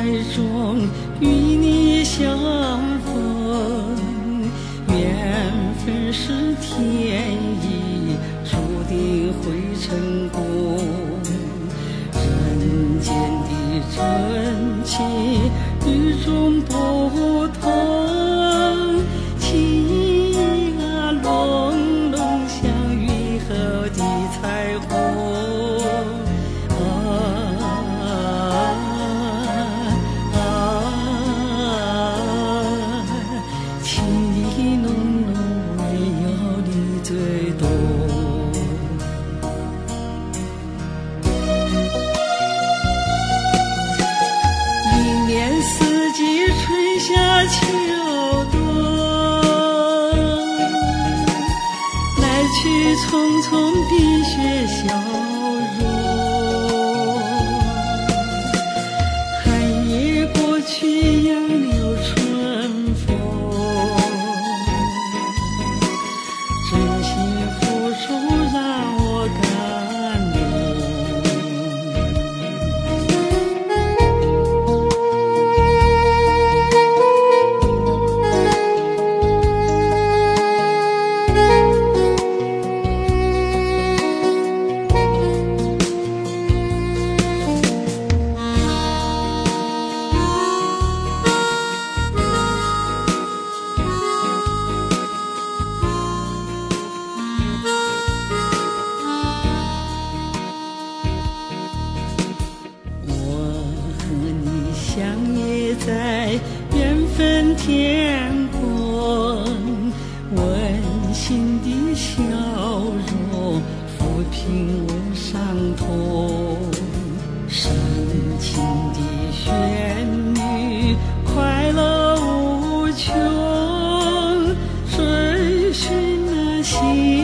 爱中与你相逢，缘分是天意，注定会成功。人间的真情，雨中多。秋冬来去，匆匆的雪。在缘分天空温馨的笑容抚平我伤痛。深情的旋律快乐无穷追寻那心。